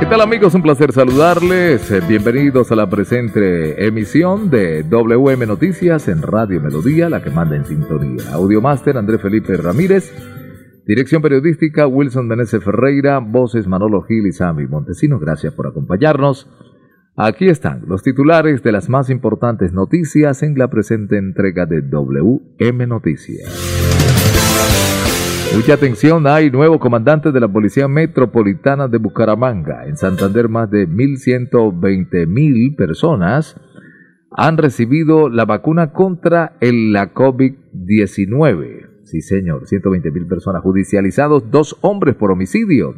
¿Qué tal amigos? Un placer saludarles. Eh, Bienvenidos a la presente emisión de WM Noticias en Radio Melodía, la que manda en sintonía. Audiomaster André Felipe Ramírez. Dirección periodística Wilson Meneses Ferreira. Voces Manolo Gil y Sammy Montesino. Gracias por acompañarnos. Aquí están los titulares de las más importantes noticias en la presente entrega de WM Noticias. Mucha atención, hay nuevo comandante de la Policía Metropolitana de Bucaramanga. En Santander más de 1.120 mil personas han recibido la vacuna contra el, la COVID-19. Sí, señor, 120 mil personas judicializados, dos hombres por homicidio.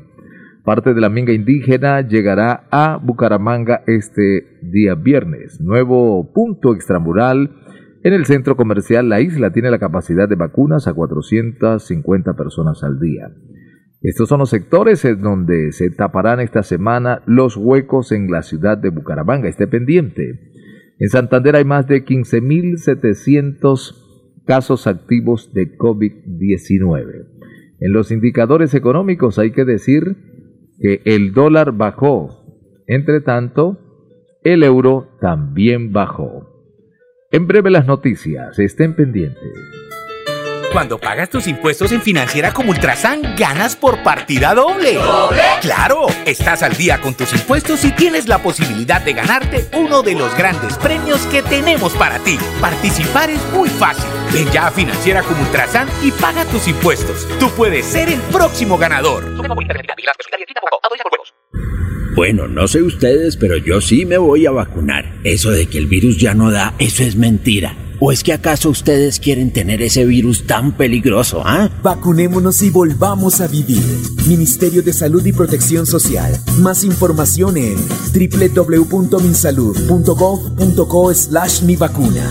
Parte de la minga indígena llegará a Bucaramanga este día viernes. Nuevo punto extramural en el centro comercial La Isla tiene la capacidad de vacunas a 450 personas al día. Estos son los sectores en donde se taparán esta semana los huecos en la ciudad de Bucaramanga. Esté pendiente. En Santander hay más de 15.700 casos activos de COVID-19. En los indicadores económicos hay que decir que el dólar bajó. Entre tanto, el euro también bajó. En breve las noticias, estén pendientes. Cuando pagas tus impuestos en Financiera como Ultrasan, ganas por partida doble. ¡Claro! Estás al día con tus impuestos y tienes la posibilidad de ganarte uno de los grandes premios que tenemos para ti. Participar es muy fácil. Ven ya a Financiera como Ultrasan y paga tus impuestos. Tú puedes ser el próximo ganador. Bueno, no sé ustedes, pero yo sí me voy a vacunar. Eso de que el virus ya no da, eso es mentira. ¿O es que acaso ustedes quieren tener ese virus tan peligroso, ah? Vacunémonos y volvamos a vivir. Ministerio de Salud y Protección Social. Más información en www.minsalud.gov.co slash mi vacuna.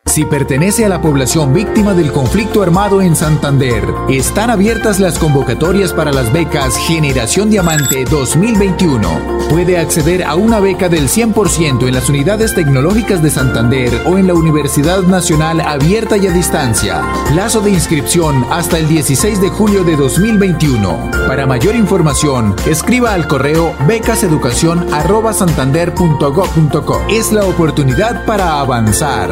Si pertenece a la población víctima del conflicto armado en Santander, están abiertas las convocatorias para las becas Generación Diamante 2021. Puede acceder a una beca del 100% en las unidades tecnológicas de Santander o en la Universidad Nacional Abierta y a Distancia. Plazo de inscripción hasta el 16 de julio de 2021. Para mayor información, escriba al correo becaseducación@santander.gov.co. Es la oportunidad para avanzar.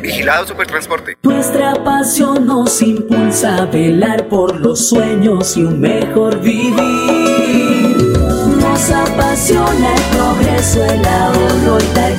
Vigilado Supertransporte. Nuestra pasión nos impulsa a velar por los sueños y un mejor vivir. Nos apasiona el progreso, el ahorro y dar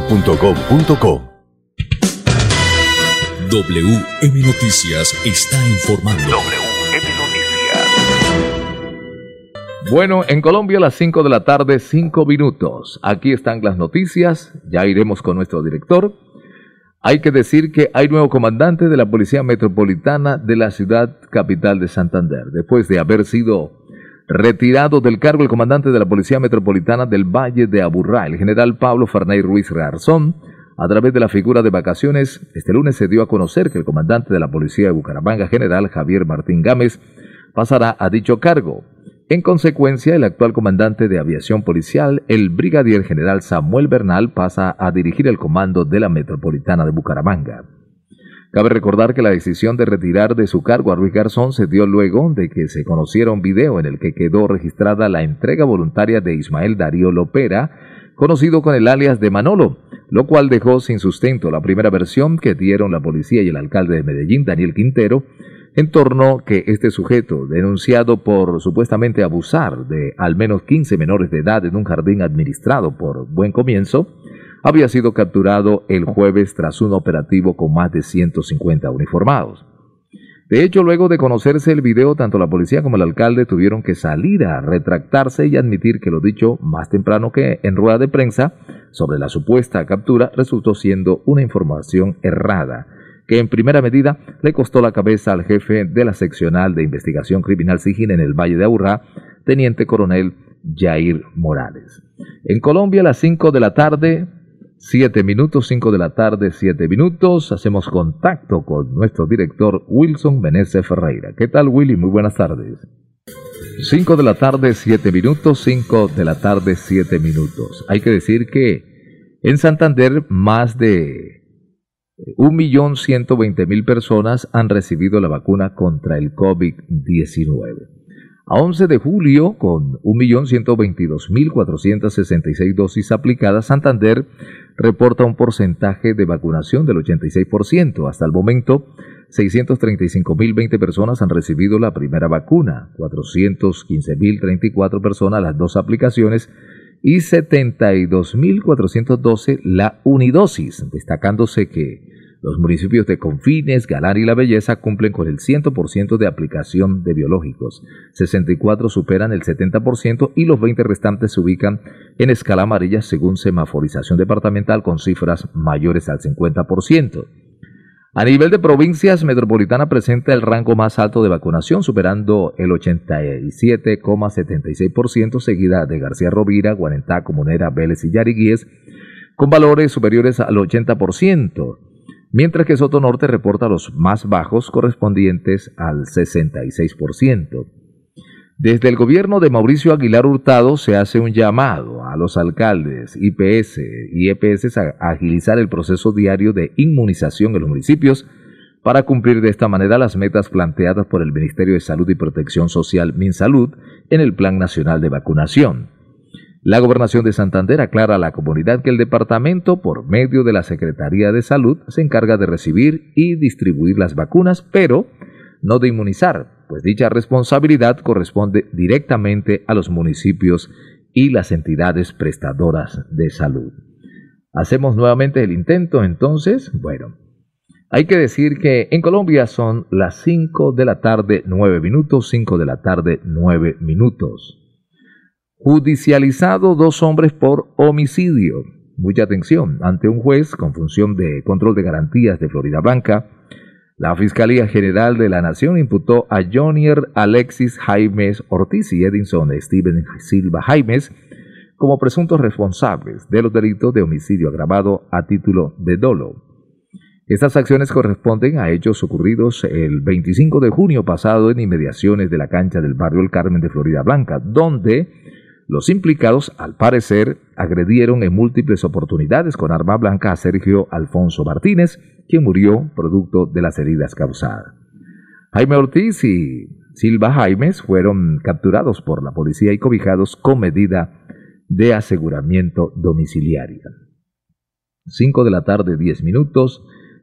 WM Noticias está informando. WM Noticias. Bueno, en Colombia a las 5 de la tarde, 5 minutos. Aquí están las noticias, ya iremos con nuestro director. Hay que decir que hay nuevo comandante de la Policía Metropolitana de la ciudad capital de Santander. Después de haber sido retirado del cargo el comandante de la Policía Metropolitana del Valle de Aburrá, el general Pablo Farnay Ruiz Rarzón, a través de la figura de vacaciones, este lunes se dio a conocer que el comandante de la Policía de Bucaramanga, general Javier Martín Gámez, pasará a dicho cargo. En consecuencia, el actual comandante de aviación policial, el brigadier general Samuel Bernal, pasa a dirigir el comando de la Metropolitana de Bucaramanga. Cabe recordar que la decisión de retirar de su cargo a Ruiz Garzón se dio luego de que se conociera un video en el que quedó registrada la entrega voluntaria de Ismael Darío Lopera, conocido con el alias de Manolo, lo cual dejó sin sustento la primera versión que dieron la policía y el alcalde de Medellín, Daniel Quintero, en torno que este sujeto, denunciado por supuestamente abusar de al menos 15 menores de edad en un jardín administrado por Buen Comienzo, había sido capturado el jueves tras un operativo con más de 150 uniformados. De hecho, luego de conocerse el video, tanto la policía como el alcalde tuvieron que salir a retractarse y admitir que lo dicho más temprano que en rueda de prensa sobre la supuesta captura resultó siendo una información errada que en primera medida le costó la cabeza al jefe de la seccional de investigación criminal SIGIN en el Valle de Aburrá, teniente coronel Jair Morales. En Colombia a las 5 de la tarde, 7 minutos, 5 de la tarde, 7 minutos, hacemos contacto con nuestro director Wilson Meneses Ferreira. ¿Qué tal Willy? Muy buenas tardes. 5 de la tarde, 7 minutos, 5 de la tarde, 7 minutos. Hay que decir que en Santander más de 1.120.000 personas han recibido la vacuna contra el COVID-19. A 11 de julio, con 1.122.466 dosis aplicadas, Santander reporta un porcentaje de vacunación del 86%. Hasta el momento, 635.020 personas han recibido la primera vacuna, 415.034 personas las dos aplicaciones y 72.412 la unidosis, destacándose que los municipios de Confines, Galán y La Belleza cumplen con el 100% de aplicación de biológicos, 64 superan el 70% y los 20 restantes se ubican en escala amarilla según semaforización departamental con cifras mayores al 50%. A nivel de provincias, Metropolitana presenta el rango más alto de vacunación, superando el 87,76%, seguida de García Rovira, Guarentá, Comunera, Vélez y Yariguíes, con valores superiores al 80% mientras que Soto Norte reporta los más bajos correspondientes al 66%. Desde el gobierno de Mauricio Aguilar Hurtado se hace un llamado a los alcaldes, IPS y EPS a agilizar el proceso diario de inmunización en los municipios para cumplir de esta manera las metas planteadas por el Ministerio de Salud y Protección Social MinSalud en el Plan Nacional de Vacunación. La gobernación de Santander aclara a la comunidad que el departamento, por medio de la Secretaría de Salud, se encarga de recibir y distribuir las vacunas, pero no de inmunizar, pues dicha responsabilidad corresponde directamente a los municipios y las entidades prestadoras de salud. Hacemos nuevamente el intento entonces. Bueno, hay que decir que en Colombia son las 5 de la tarde 9 minutos, 5 de la tarde 9 minutos. Judicializado dos hombres por homicidio. Mucha atención. Ante un juez con función de control de garantías de Florida Blanca, la Fiscalía General de la Nación imputó a Jonier Alexis Jaimes Ortiz y Edinson Steven Silva Jaimes como presuntos responsables de los delitos de homicidio agravado a título de dolo. Estas acciones corresponden a hechos ocurridos el 25 de junio pasado en inmediaciones de la cancha del barrio El Carmen de Florida Blanca, donde los implicados, al parecer, agredieron en múltiples oportunidades con arma blanca a Sergio Alfonso Martínez, quien murió producto de las heridas causadas. Jaime Ortiz y Silva Jaimes fueron capturados por la policía y cobijados con medida de aseguramiento domiciliaria. 5 de la tarde, 10 minutos.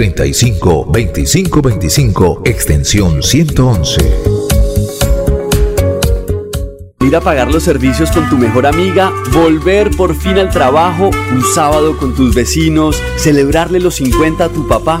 635-2525, extensión 111. Ir a pagar los servicios con tu mejor amiga, volver por fin al trabajo, un sábado con tus vecinos, celebrarle los 50 a tu papá.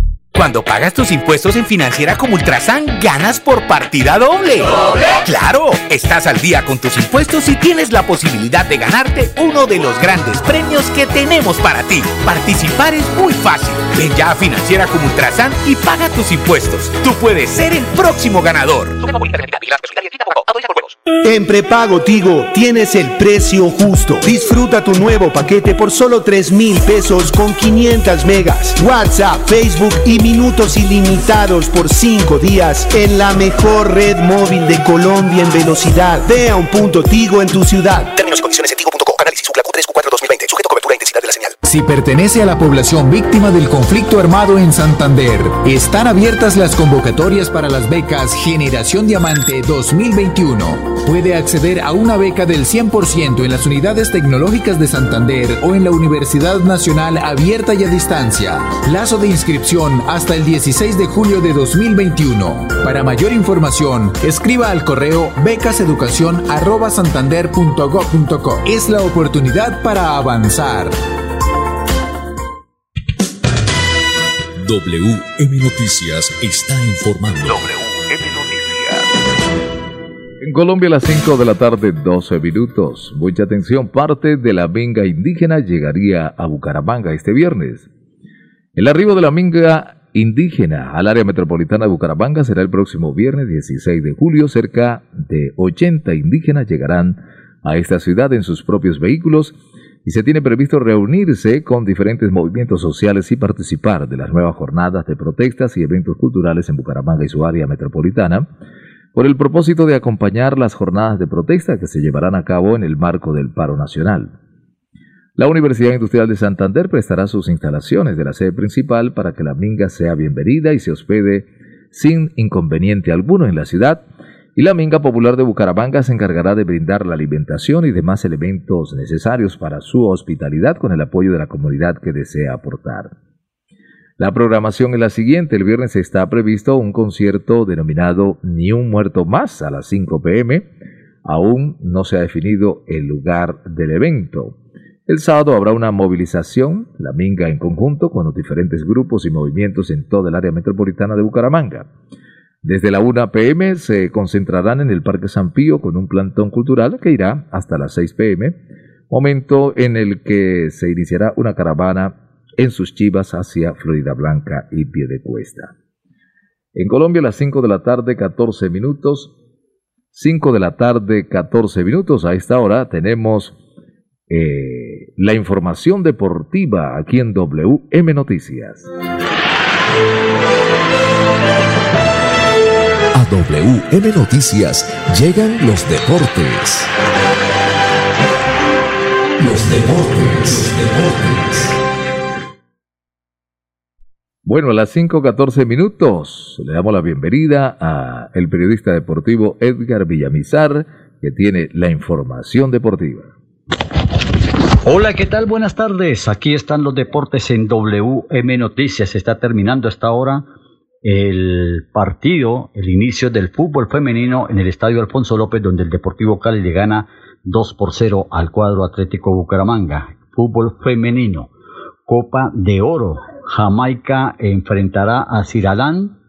Cuando pagas tus impuestos en Financiera como Ultrasan, ganas por partida doble. ¿Doble? ¡Claro! Estás al día con tus impuestos y tienes la posibilidad de ganarte uno de los grandes premios que tenemos para ti. Participar es muy fácil. Ven ya a Financiera como Ultrasan y paga tus impuestos. Tú puedes ser el próximo ganador. En prepago Tigo tienes el precio justo. Disfruta tu nuevo paquete por solo 3 mil pesos con 500 megas. WhatsApp, Facebook y minutos ilimitados por 5 días en la mejor red móvil de Colombia en velocidad. Ve a un punto Tigo en tu ciudad. Términos y condiciones en tigo.com. Análisis Q3 Q4 2020. Si pertenece a la población víctima del conflicto armado en Santander, están abiertas las convocatorias para las becas Generación Diamante 2021. Puede acceder a una beca del 100% en las unidades tecnológicas de Santander o en la Universidad Nacional Abierta y a Distancia. Plazo de inscripción hasta el 16 de julio de 2021. Para mayor información, escriba al correo becaseducación@santander.gov.co. Es la oportunidad para avanzar. WM Noticias está informando. WM Noticias. En Colombia a las 5 de la tarde, 12 minutos. Mucha atención, parte de la minga indígena llegaría a Bucaramanga este viernes. El arribo de la minga indígena al área metropolitana de Bucaramanga será el próximo viernes 16 de julio. Cerca de 80 indígenas llegarán a esta ciudad en sus propios vehículos y se tiene previsto reunirse con diferentes movimientos sociales y participar de las nuevas jornadas de protestas y eventos culturales en Bucaramanga y su área metropolitana, por el propósito de acompañar las jornadas de protesta que se llevarán a cabo en el marco del paro nacional. La Universidad Industrial de Santander prestará sus instalaciones de la sede principal para que la minga sea bienvenida y se hospede sin inconveniente alguno en la ciudad, y la Minga Popular de Bucaramanga se encargará de brindar la alimentación y demás elementos necesarios para su hospitalidad con el apoyo de la comunidad que desea aportar. La programación es la siguiente. El viernes está previsto un concierto denominado Ni un muerto más a las 5 pm. Aún no se ha definido el lugar del evento. El sábado habrá una movilización, la Minga en conjunto, con los diferentes grupos y movimientos en toda el área metropolitana de Bucaramanga. Desde la 1 pm se concentrarán en el Parque San Pío con un plantón cultural que irá hasta las 6 pm, momento en el que se iniciará una caravana en sus chivas hacia Florida Blanca y Piedecuesta. En Colombia a las 5 de la tarde 14 minutos, 5 de la tarde 14 minutos, a esta hora tenemos eh, la información deportiva aquí en WM Noticias. WM Noticias llegan los deportes. Los deportes, los deportes. Bueno, a las 5.14 minutos le damos la bienvenida a el periodista deportivo Edgar Villamizar, que tiene la información deportiva. Hola, ¿qué tal? Buenas tardes. Aquí están los deportes en WM Noticias. Está terminando esta hora el partido, el inicio del fútbol femenino en el Estadio Alfonso López, donde el Deportivo Cali le gana 2 por 0 al cuadro Atlético Bucaramanga. Fútbol femenino. Copa de Oro. Jamaica enfrentará a Ciralán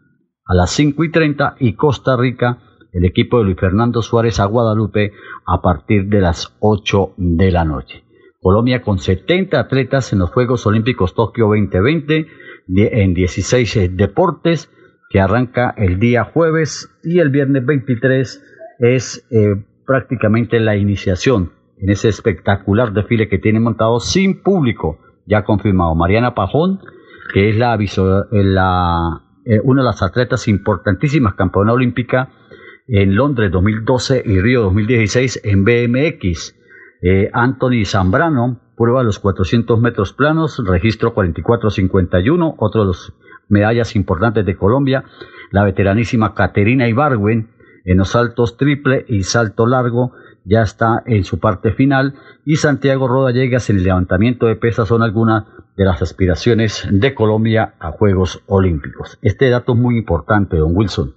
a las 5 y 30 y Costa Rica, el equipo de Luis Fernando Suárez a Guadalupe a partir de las 8 de la noche. Colombia con 70 atletas en los Juegos Olímpicos Tokio 2020 en 16 eh, deportes que arranca el día jueves y el viernes 23 es eh, prácticamente la iniciación en ese espectacular desfile que tiene montado sin público, ya confirmado. Mariana Pajón, que es la, eh, una de las atletas importantísimas campeona olímpica en Londres 2012 y Río 2016 en BMX. Anthony Zambrano prueba los 400 metros planos, registro 44-51, otro de los medallas importantes de Colombia. La veteranísima Caterina Ibarwen en los saltos triple y salto largo ya está en su parte final y Santiago Rodallegas en el levantamiento de pesas son algunas de las aspiraciones de Colombia a Juegos Olímpicos. Este dato es muy importante, don Wilson.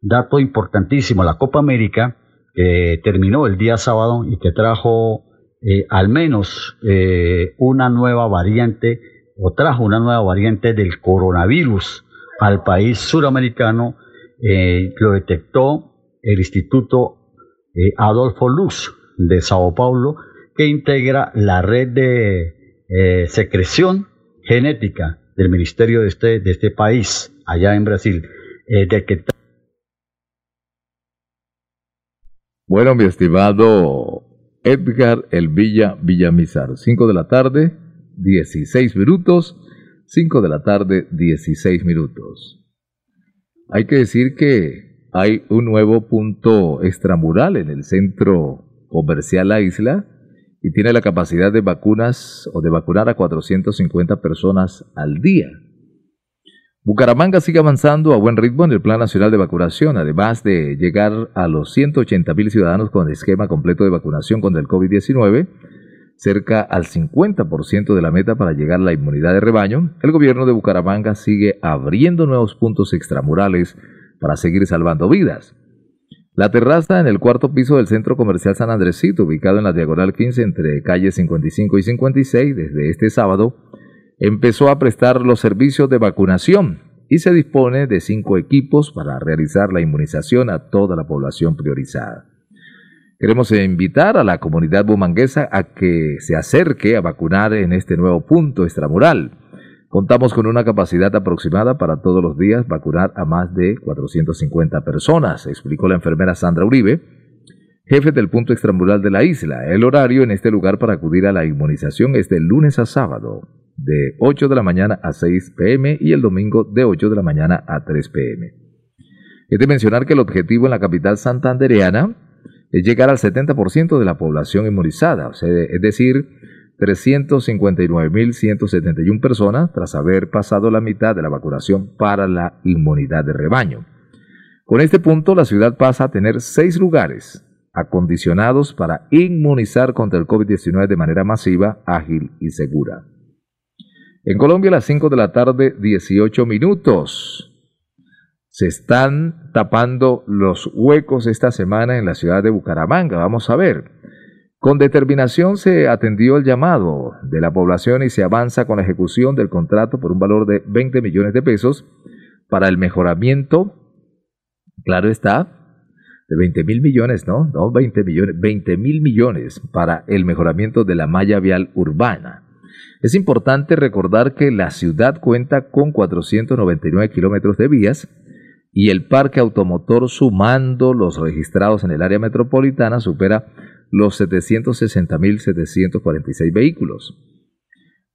Dato importantísimo, la Copa América que terminó el día sábado y que trajo eh, al menos eh, una nueva variante o trajo una nueva variante del coronavirus al país suramericano, eh, lo detectó el Instituto Adolfo Luz de Sao Paulo, que integra la red de secreción genética del ministerio de este, de este país, allá en Brasil, de que Bueno, mi estimado Edgar El Villa Villamizar, 5 de la tarde, 16 minutos, 5 de la tarde, 16 minutos. Hay que decir que hay un nuevo punto extramural en el centro comercial La Isla y tiene la capacidad de vacunas o de vacunar a 450 personas al día. Bucaramanga sigue avanzando a buen ritmo en el Plan Nacional de Vacunación, además de llegar a los 180 mil ciudadanos con esquema completo de vacunación contra el COVID-19, cerca al 50% de la meta para llegar a la inmunidad de rebaño, el gobierno de Bucaramanga sigue abriendo nuevos puntos extramurales para seguir salvando vidas. La terraza en el cuarto piso del Centro Comercial San Andresito, ubicado en la Diagonal 15 entre calles 55 y 56, desde este sábado, empezó a prestar los servicios de vacunación y se dispone de cinco equipos para realizar la inmunización a toda la población priorizada. Queremos invitar a la comunidad bumanguesa a que se acerque a vacunar en este nuevo punto extramural. Contamos con una capacidad aproximada para todos los días vacunar a más de 450 personas, explicó la enfermera Sandra Uribe, jefe del punto extramural de la isla. El horario en este lugar para acudir a la inmunización es de lunes a sábado, de 8 de la mañana a 6 pm y el domingo de 8 de la mañana a 3 pm. Es de mencionar que el objetivo en la capital santandereana es llegar al 70% de la población inmunizada, es decir, 359.171 personas tras haber pasado la mitad de la vacunación para la inmunidad de rebaño. Con este punto, la ciudad pasa a tener seis lugares acondicionados para inmunizar contra el COVID-19 de manera masiva, ágil y segura. En Colombia a las 5 de la tarde, 18 minutos. Se están tapando los huecos esta semana en la ciudad de Bucaramanga. Vamos a ver. Con determinación se atendió el llamado de la población y se avanza con la ejecución del contrato por un valor de 20 millones de pesos para el mejoramiento, claro está, de 20 mil millones, ¿no? No 20 millones, 20 mil millones para el mejoramiento de la malla vial urbana. Es importante recordar que la ciudad cuenta con 499 kilómetros de vías y el parque automotor sumando los registrados en el área metropolitana supera los 760.746 vehículos.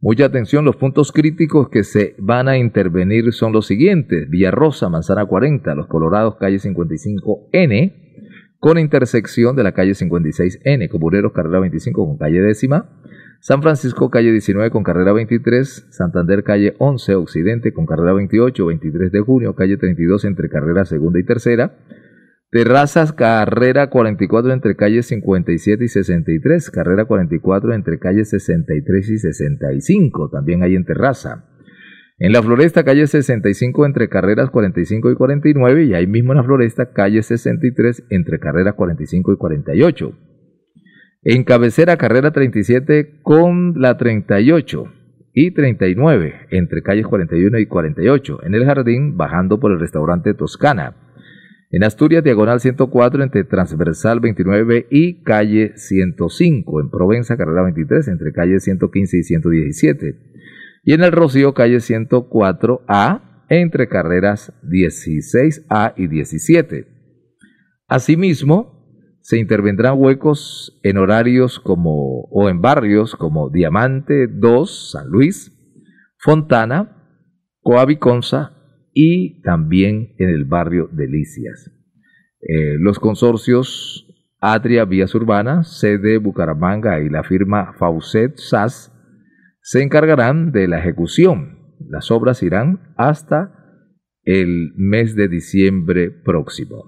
Mucha atención, los puntos críticos que se van a intervenir son los siguientes. Villarrosa, Manzana 40, Los Colorados, calle 55N, con intersección de la calle 56N, Comuneros, carrera 25 con calle décima, San Francisco, calle 19 con carrera 23, Santander, calle 11 Occidente con carrera 28, 23 de junio, calle 32 entre carrera segunda y tercera, Terrazas, carrera 44 entre calles 57 y 63, carrera 44 entre calles 63 y 65, también hay en Terraza. En la Floresta, calle 65 entre carreras 45 y 49 y ahí mismo en la Floresta, calle 63 entre carreras 45 y 48. En cabecera, carrera 37 con la 38 y 39 entre calles 41 y 48. En el jardín, bajando por el restaurante Toscana. En Asturias, diagonal 104 entre transversal 29 y calle 105. En Provenza, carrera 23 entre calle 115 y 117. Y en el Rocío, calle 104A entre carreras 16A y 17. Asimismo, se intervendrán huecos en horarios como o en barrios como Diamante 2, San Luis, Fontana, Coaviconza y también en el barrio Delicias. Eh, los consorcios Adria Vías Urbanas, sede Bucaramanga y la firma Faucet SAS se encargarán de la ejecución. Las obras irán hasta el mes de diciembre próximo.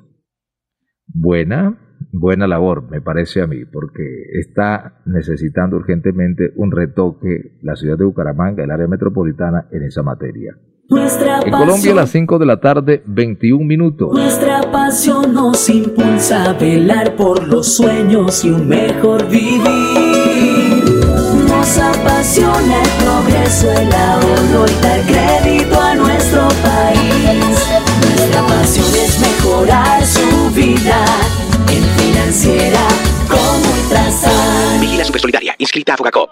Buena, buena labor, me parece a mí, porque está necesitando urgentemente un retoque la ciudad de Bucaramanga, el área metropolitana, en esa materia. en Colombia a las 5 de la tarde, 21 minutos. Nuestra pasión nos impulsa a velar por los sueños y un mejor vivir. Nos apasiona el progreso, el ahorro y dar crédito a nuestro país. Nuestra pasión es mejorar su vida en financiera como Ultrasan. Vigila Supersolidaria, inscrita a Fogacop.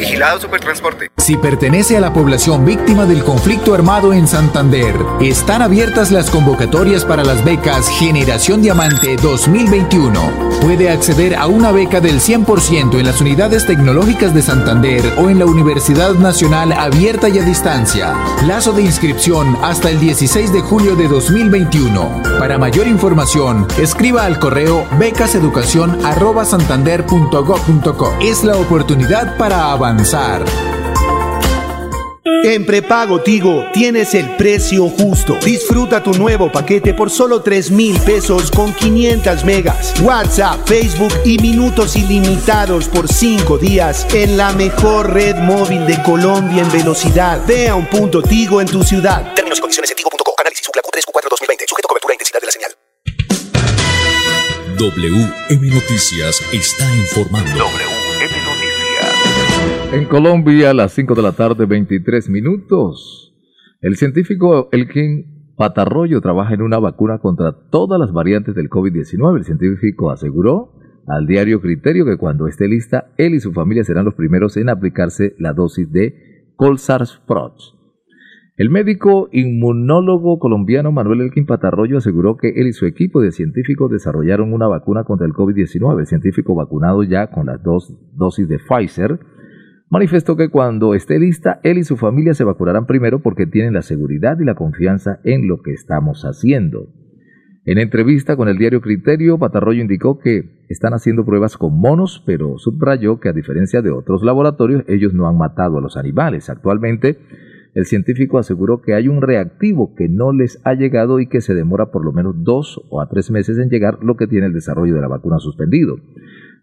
Vigilado Supertransporte. Si pertenece a la población víctima del conflicto armado en Santander, están abiertas las convocatorias para las becas Generación Diamante 2021. Puede acceder a una beca del 100% en las unidades tecnológicas de Santander o en la Universidad Nacional Abierta y a Distancia. Plazo de inscripción hasta el 16 de julio de 2021. Para mayor información, escriba al correo becaseducación@santander.gov.co. Es la oportunidad para avanzar. En prepago Tigo tienes el precio justo. Disfruta tu nuevo paquete por solo 3 mil pesos con 500 megas. WhatsApp, Facebook y minutos ilimitados por 5 días en la mejor red móvil de Colombia en velocidad. Ve a un punto Tigo en tu ciudad. Términos y condiciones en tigo.co. Análisis Q3 Q4 2020. Sujeto a cobertura e intensidad de la señal. WM Noticias está informando. WM Noticias. En Colombia, a las 5 de la tarde, 23 minutos. El científico Elkin Patarroyo trabaja en una vacuna contra todas las variantes del COVID-19. El científico aseguró al diario Criterio que cuando esté lista, él y su familia serán los primeros en aplicarse la dosis de Colsars-Prox. El médico inmunólogo colombiano Manuel Elkin Patarroyo aseguró que él y su equipo de científicos desarrollaron una vacuna contra el COVID-19. El científico vacunado ya con las dos dosis de Pfizer manifestó que cuando esté lista, él y su familia se vacunarán primero porque tienen la seguridad y la confianza en lo que estamos haciendo. En entrevista con el diario Criterio, Patarroyo indicó que están haciendo pruebas con monos, pero subrayó que a diferencia de otros laboratorios, ellos no han matado a los animales. Actualmente, el científico aseguró que hay un reactivo que no les ha llegado y que se demora por lo menos dos o a tres meses en llegar, lo que tiene el desarrollo de la vacuna suspendido.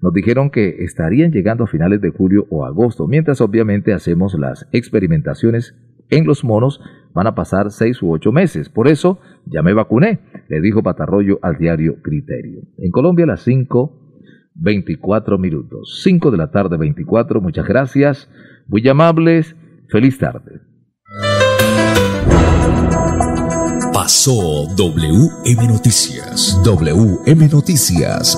Nos dijeron que estarían llegando a finales de julio o agosto, mientras obviamente hacemos las experimentaciones en los monos, van a pasar seis u ocho meses. Por eso ya me vacuné, le dijo Patarroyo al diario Criterio. En Colombia a las 5, 24 minutos. 5 de la tarde 24, muchas gracias, muy amables, feliz tarde. pasó WM Noticias. WM Noticias.